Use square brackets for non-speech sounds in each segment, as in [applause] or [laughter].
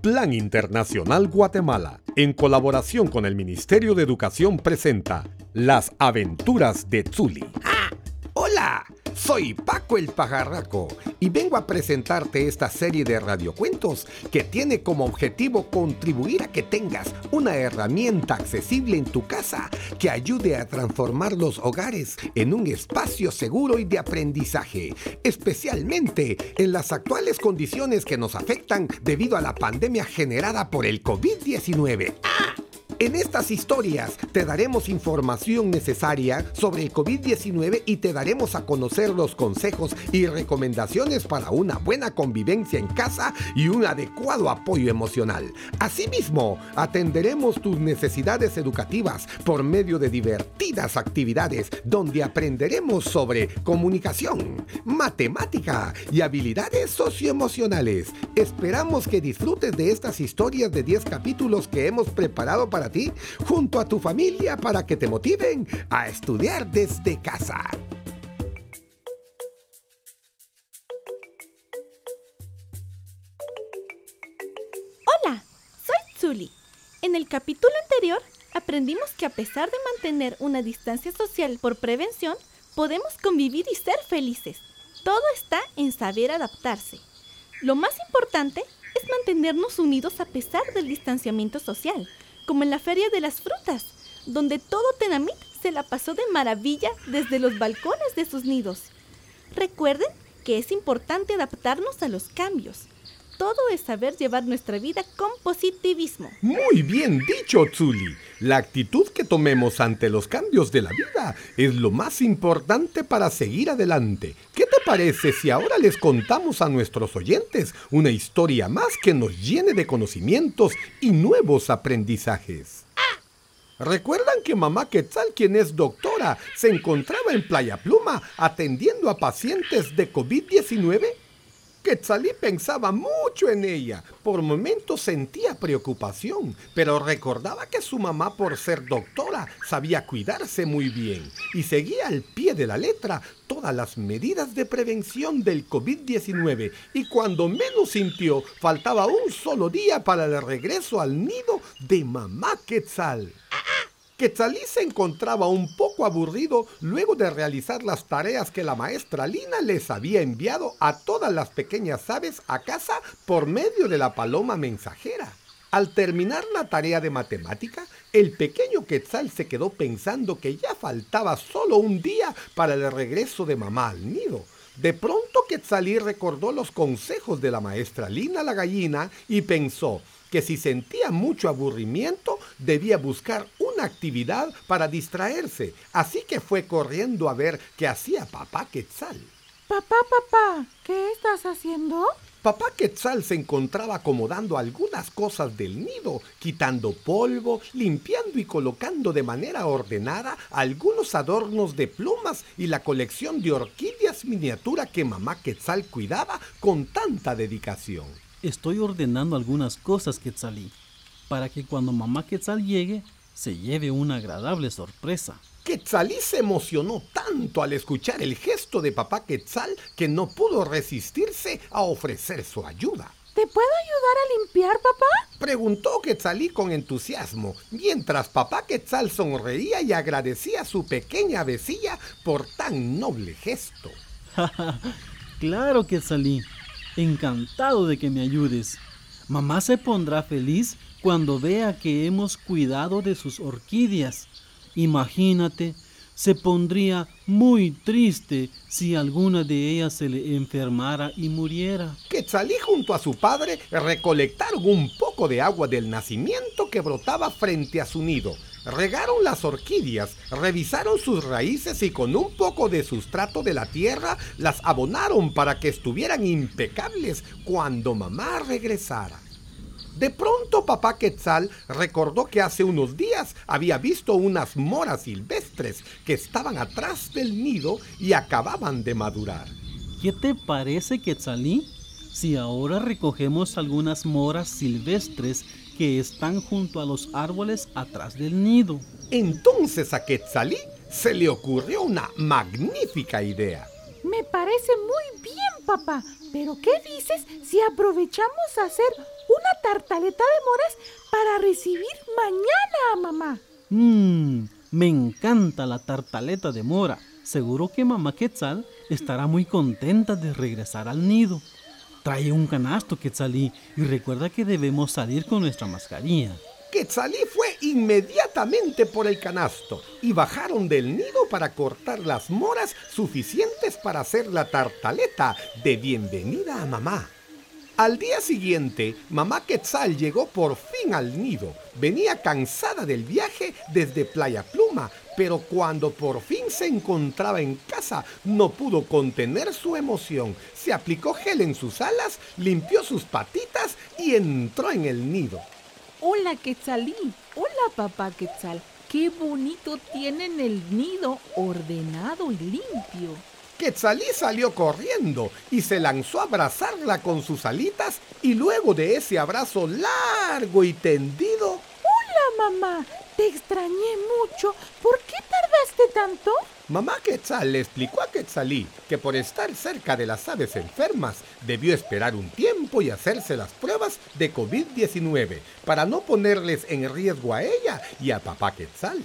Plan Internacional Guatemala, en colaboración con el Ministerio de Educación, presenta Las aventuras de Zuli. Soy Paco el Pajarraco y vengo a presentarte esta serie de radiocuentos que tiene como objetivo contribuir a que tengas una herramienta accesible en tu casa que ayude a transformar los hogares en un espacio seguro y de aprendizaje, especialmente en las actuales condiciones que nos afectan debido a la pandemia generada por el COVID-19. ¡Ah! En estas historias te daremos información necesaria sobre el COVID-19 y te daremos a conocer los consejos y recomendaciones para una buena convivencia en casa y un adecuado apoyo emocional. Asimismo, atenderemos tus necesidades educativas por medio de divertidas actividades donde aprenderemos sobre comunicación, matemática y habilidades socioemocionales. Esperamos que disfrutes de estas historias de 10 capítulos que hemos preparado para junto a tu familia para que te motiven a estudiar desde casa. Hola, soy Zuli. En el capítulo anterior aprendimos que a pesar de mantener una distancia social por prevención, podemos convivir y ser felices. Todo está en saber adaptarse. Lo más importante es mantenernos unidos a pesar del distanciamiento social como en la Feria de las Frutas, donde todo Tenamit se la pasó de maravilla desde los balcones de sus nidos. Recuerden que es importante adaptarnos a los cambios. Todo es saber llevar nuestra vida con positivismo. Muy bien dicho, Tsuli. La actitud que tomemos ante los cambios de la vida es lo más importante para seguir adelante. ¿Qué te parece si ahora les contamos a nuestros oyentes una historia más que nos llene de conocimientos y nuevos aprendizajes? ¿Recuerdan que mamá Quetzal, quien es doctora, se encontraba en Playa Pluma atendiendo a pacientes de COVID-19? Quetzalí pensaba mucho en ella. Por momentos sentía preocupación, pero recordaba que su mamá, por ser doctora, sabía cuidarse muy bien y seguía al pie de la letra todas las medidas de prevención del COVID-19. Y cuando menos sintió, faltaba un solo día para el regreso al nido de mamá Quetzal. Quetzalí se encontraba un poco aburrido luego de realizar las tareas que la maestra Lina les había enviado a todas las pequeñas aves a casa por medio de la paloma mensajera. Al terminar la tarea de matemática, el pequeño Quetzal se quedó pensando que ya faltaba solo un día para el regreso de mamá al nido. De pronto Quetzalí recordó los consejos de la maestra Lina la gallina y pensó que si sentía mucho aburrimiento debía buscar una actividad para distraerse, así que fue corriendo a ver qué hacía papá Quetzal. Papá, papá, ¿qué estás haciendo? Papá Quetzal se encontraba acomodando algunas cosas del nido, quitando polvo, limpiando y colocando de manera ordenada algunos adornos de plumas y la colección de orquídeas miniatura que mamá Quetzal cuidaba con tanta dedicación. Estoy ordenando algunas cosas, Quetzalí, para que cuando mamá Quetzal llegue, se lleve una agradable sorpresa. Quetzalí se emocionó tanto al escuchar el gesto de papá Quetzal que no pudo resistirse a ofrecer su ayuda. ¿Te puedo ayudar a limpiar, papá? Preguntó Quetzalí con entusiasmo, mientras papá Quetzal sonreía y agradecía a su pequeña vecilla por tan noble gesto. [laughs] claro, Quetzalí. Encantado de que me ayudes. Mamá se pondrá feliz cuando vea que hemos cuidado de sus orquídeas. Imagínate, se pondría muy triste si alguna de ellas se le enfermara y muriera. Quetzalí junto a su padre recolectaron un poco de agua del nacimiento que brotaba frente a su nido. Regaron las orquídeas, revisaron sus raíces y con un poco de sustrato de la tierra las abonaron para que estuvieran impecables cuando mamá regresara. De pronto papá Quetzal recordó que hace unos días había visto unas moras silvestres que estaban atrás del nido y acababan de madurar. ¿Qué te parece, Quetzalí? Si ahora recogemos algunas moras silvestres que están junto a los árboles atrás del nido. Entonces a Quetzalí se le ocurrió una magnífica idea. Me parece muy bien, papá. Pero ¿qué dices si aprovechamos a hacer una tartaleta de moras para recibir mañana a mamá. Mmm, me encanta la tartaleta de mora. Seguro que mamá Quetzal estará muy contenta de regresar al nido. Trae un canasto, Quetzalí, y recuerda que debemos salir con nuestra mascarilla. Quetzalí fue inmediatamente por el canasto y bajaron del nido para cortar las moras suficientes para hacer la tartaleta de bienvenida a mamá. Al día siguiente, mamá Quetzal llegó por fin al nido. Venía cansada del viaje desde Playa Pluma, pero cuando por fin se encontraba en casa, no pudo contener su emoción. Se aplicó gel en sus alas, limpió sus patitas y entró en el nido. Hola Quetzalí, hola papá Quetzal. Qué bonito tienen el nido ordenado y limpio. Quetzalí salió corriendo y se lanzó a abrazarla con sus alitas y luego de ese abrazo largo y tendido... Hola mamá, te extrañé mucho. ¿Por qué tardaste tanto? Mamá Quetzal le explicó a Quetzalí que por estar cerca de las aves enfermas debió esperar un tiempo y hacerse las pruebas de COVID-19 para no ponerles en riesgo a ella y a papá Quetzal.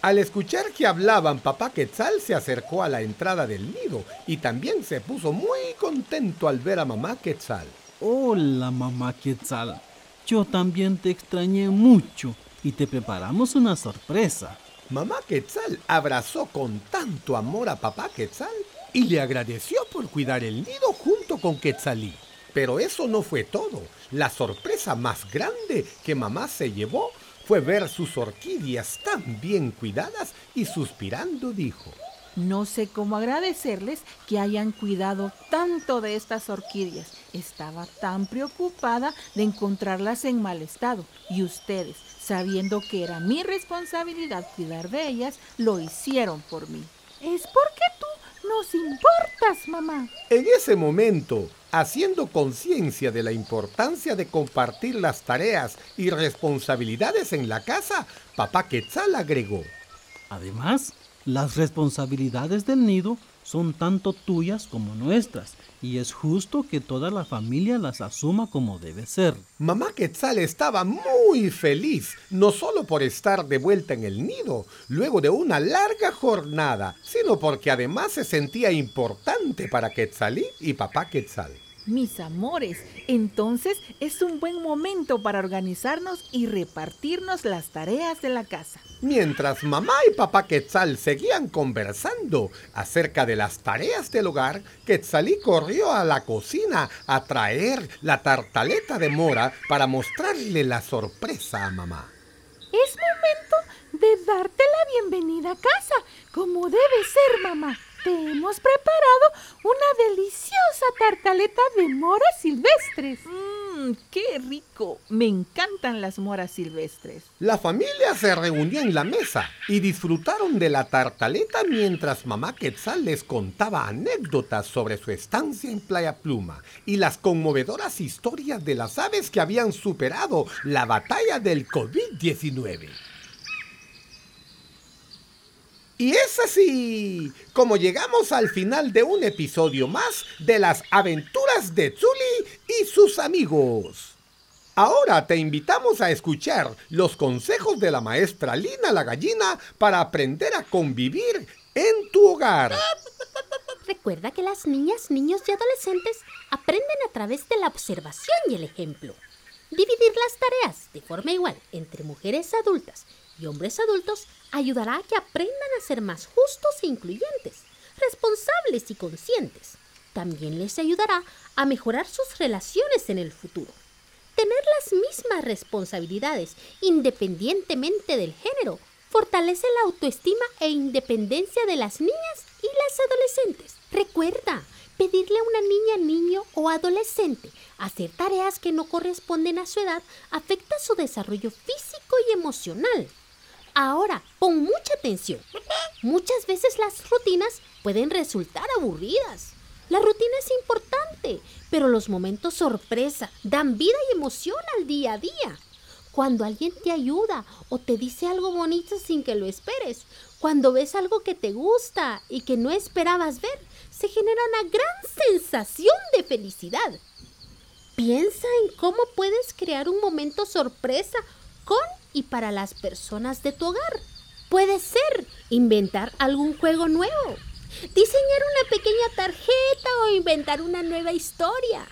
Al escuchar que hablaban, papá Quetzal se acercó a la entrada del nido y también se puso muy contento al ver a mamá Quetzal. Hola, mamá Quetzal. Yo también te extrañé mucho y te preparamos una sorpresa. Mamá Quetzal abrazó con tanto amor a papá Quetzal y le agradeció por cuidar el nido junto con Quetzalí. Pero eso no fue todo. La sorpresa más grande que mamá se llevó fue ver sus orquídeas tan bien cuidadas y suspirando dijo, No sé cómo agradecerles que hayan cuidado tanto de estas orquídeas. Estaba tan preocupada de encontrarlas en mal estado y ustedes, sabiendo que era mi responsabilidad cuidar de ellas, lo hicieron por mí. Es porque tú nos importas, mamá. En ese momento, haciendo conciencia de la importancia de compartir las tareas y responsabilidades en la casa, papá Quetzal agregó. Además, las responsabilidades del nido son tanto tuyas como nuestras, y es justo que toda la familia las asuma como debe ser. Mamá Quetzal estaba muy feliz, no solo por estar de vuelta en el nido, luego de una larga jornada, sino porque además se sentía importante para Quetzalí y papá Quetzal. Mis amores, entonces es un buen momento para organizarnos y repartirnos las tareas de la casa. Mientras mamá y papá Quetzal seguían conversando acerca de las tareas del hogar, Quetzalí corrió a la cocina a traer la tartaleta de mora para mostrarle la sorpresa a mamá. Es momento de darte la bienvenida a casa, como debe ser, mamá te hemos preparado una deliciosa tartaleta de moras silvestres. Mmm, qué rico. Me encantan las moras silvestres. La familia se reunió en la mesa y disfrutaron de la tartaleta mientras mamá Quetzal les contaba anécdotas sobre su estancia en Playa Pluma y las conmovedoras historias de las aves que habían superado la batalla del COVID-19. Y es así como llegamos al final de un episodio más de las aventuras de Zuli y sus amigos. Ahora te invitamos a escuchar los consejos de la maestra Lina la gallina para aprender a convivir en tu hogar. Recuerda que las niñas, niños y adolescentes aprenden a través de la observación y el ejemplo. Dividir las tareas de forma igual entre mujeres adultas y hombres adultos ayudará a que aprendan a ser más justos e incluyentes, responsables y conscientes. También les ayudará a mejorar sus relaciones en el futuro. Tener las mismas responsabilidades independientemente del género fortalece la autoestima e independencia de las niñas y las adolescentes. Recuerda, pedirle a una niña, niño o adolescente hacer tareas que no corresponden a su edad afecta su desarrollo físico y emocional. Ahora, pon mucha atención. Muchas veces las rutinas pueden resultar aburridas. La rutina es importante, pero los momentos sorpresa dan vida y emoción al día a día. Cuando alguien te ayuda o te dice algo bonito sin que lo esperes, cuando ves algo que te gusta y que no esperabas ver, se genera una gran sensación de felicidad. Piensa en cómo puedes crear un momento sorpresa con y para las personas de tu hogar. Puede ser inventar algún juego nuevo, diseñar una pequeña tarjeta o inventar una nueva historia.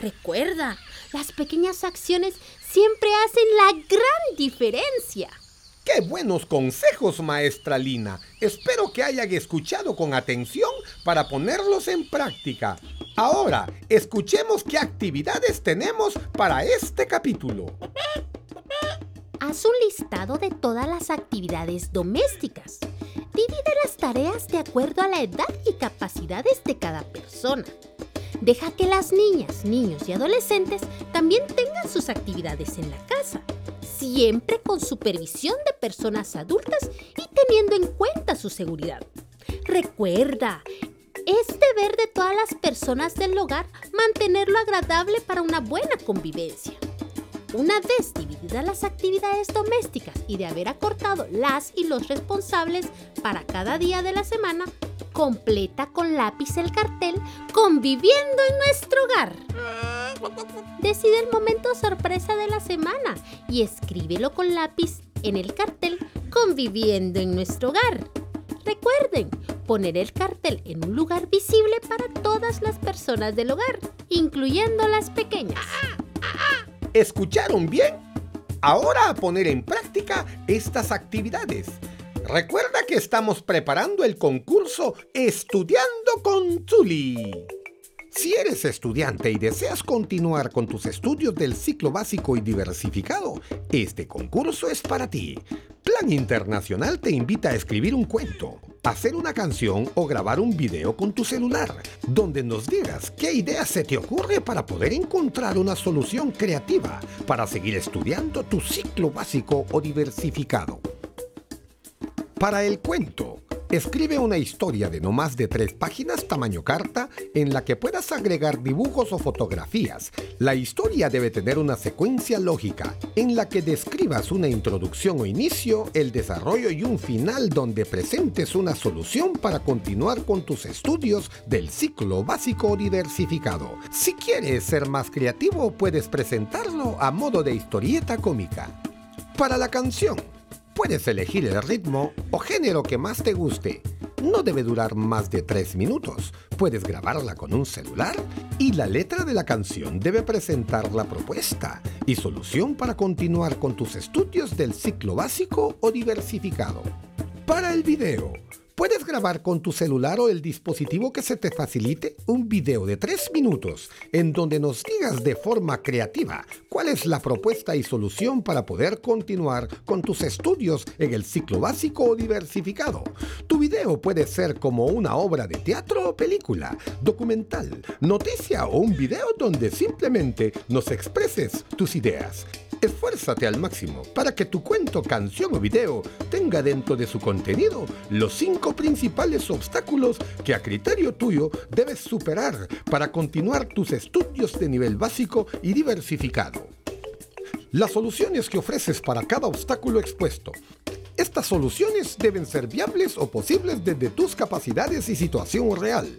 Recuerda, las pequeñas acciones siempre hacen la gran diferencia. ¡Qué buenos consejos, maestra Lina! Espero que hayan escuchado con atención para ponerlos en práctica. Ahora, escuchemos qué actividades tenemos para este capítulo. Haz un listado de todas las actividades domésticas. Divide las tareas de acuerdo a la edad y capacidades de cada persona. Deja que las niñas, niños y adolescentes también tengan sus actividades en la casa siempre con supervisión de personas adultas y teniendo en cuenta su seguridad. Recuerda, es deber de todas las personas del hogar mantenerlo agradable para una buena convivencia. Una vez divididas las actividades domésticas y de haber acortado las y los responsables para cada día de la semana, completa con lápiz el cartel Conviviendo en nuestro hogar. Decide el momento sorpresa de la semana y escríbelo con lápiz en el cartel Conviviendo en nuestro hogar. Recuerden, poner el cartel en un lugar visible para todas las personas del hogar, incluyendo las pequeñas. ¿Escucharon bien? Ahora a poner en práctica estas actividades. Recuerda que estamos preparando el concurso Estudiando con Zuli. Si eres estudiante y deseas continuar con tus estudios del ciclo básico y diversificado, este concurso es para ti. Plan Internacional te invita a escribir un cuento, hacer una canción o grabar un video con tu celular, donde nos digas qué idea se te ocurre para poder encontrar una solución creativa para seguir estudiando tu ciclo básico o diversificado. Para el cuento, Escribe una historia de no más de tres páginas tamaño carta en la que puedas agregar dibujos o fotografías. La historia debe tener una secuencia lógica en la que describas una introducción o inicio, el desarrollo y un final donde presentes una solución para continuar con tus estudios del ciclo básico diversificado. Si quieres ser más creativo, puedes presentarlo a modo de historieta cómica. Para la canción, Puedes elegir el ritmo o género que más te guste. No debe durar más de 3 minutos. Puedes grabarla con un celular y la letra de la canción debe presentar la propuesta y solución para continuar con tus estudios del ciclo básico o diversificado. Para el video, Puedes grabar con tu celular o el dispositivo que se te facilite un video de 3 minutos en donde nos digas de forma creativa cuál es la propuesta y solución para poder continuar con tus estudios en el ciclo básico o diversificado. Tu video puede ser como una obra de teatro o película, documental, noticia o un video donde simplemente nos expreses tus ideas. Esfuérzate al máximo para que tu cuento, canción o video tenga dentro de su contenido los cinco principales obstáculos que a criterio tuyo debes superar para continuar tus estudios de nivel básico y diversificado. Las soluciones que ofreces para cada obstáculo expuesto. Estas soluciones deben ser viables o posibles desde tus capacidades y situación real.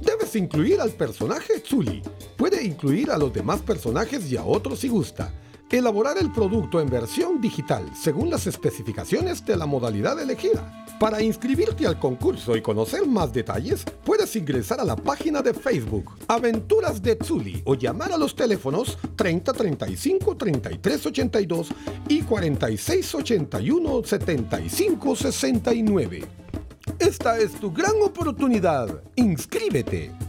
Debes incluir al personaje Tsuli. Puede incluir a los demás personajes y a otros si gusta Elaborar el producto en versión digital según las especificaciones de la modalidad elegida. Para inscribirte al concurso y conocer más detalles, puedes ingresar a la página de Facebook Aventuras de Tsuli o llamar a los teléfonos 30 35 33 82 y 46 81 75 69. Esta es tu gran oportunidad. Inscríbete.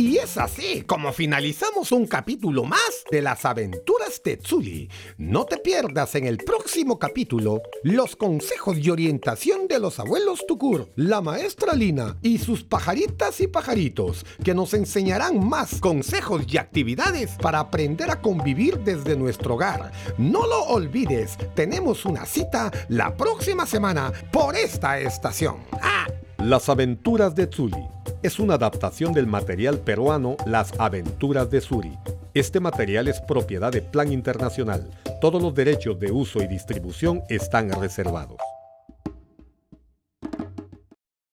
Y es así como finalizamos un capítulo más de las aventuras de Tsuli. No te pierdas en el próximo capítulo los consejos y orientación de los abuelos Tukur, la maestra Lina y sus pajaritas y pajaritos, que nos enseñarán más consejos y actividades para aprender a convivir desde nuestro hogar. No lo olvides, tenemos una cita la próxima semana por esta estación. ¡Ah! Las aventuras de Tsuli es una adaptación del material peruano Las aventuras de Suri. Este material es propiedad de Plan Internacional. Todos los derechos de uso y distribución están reservados.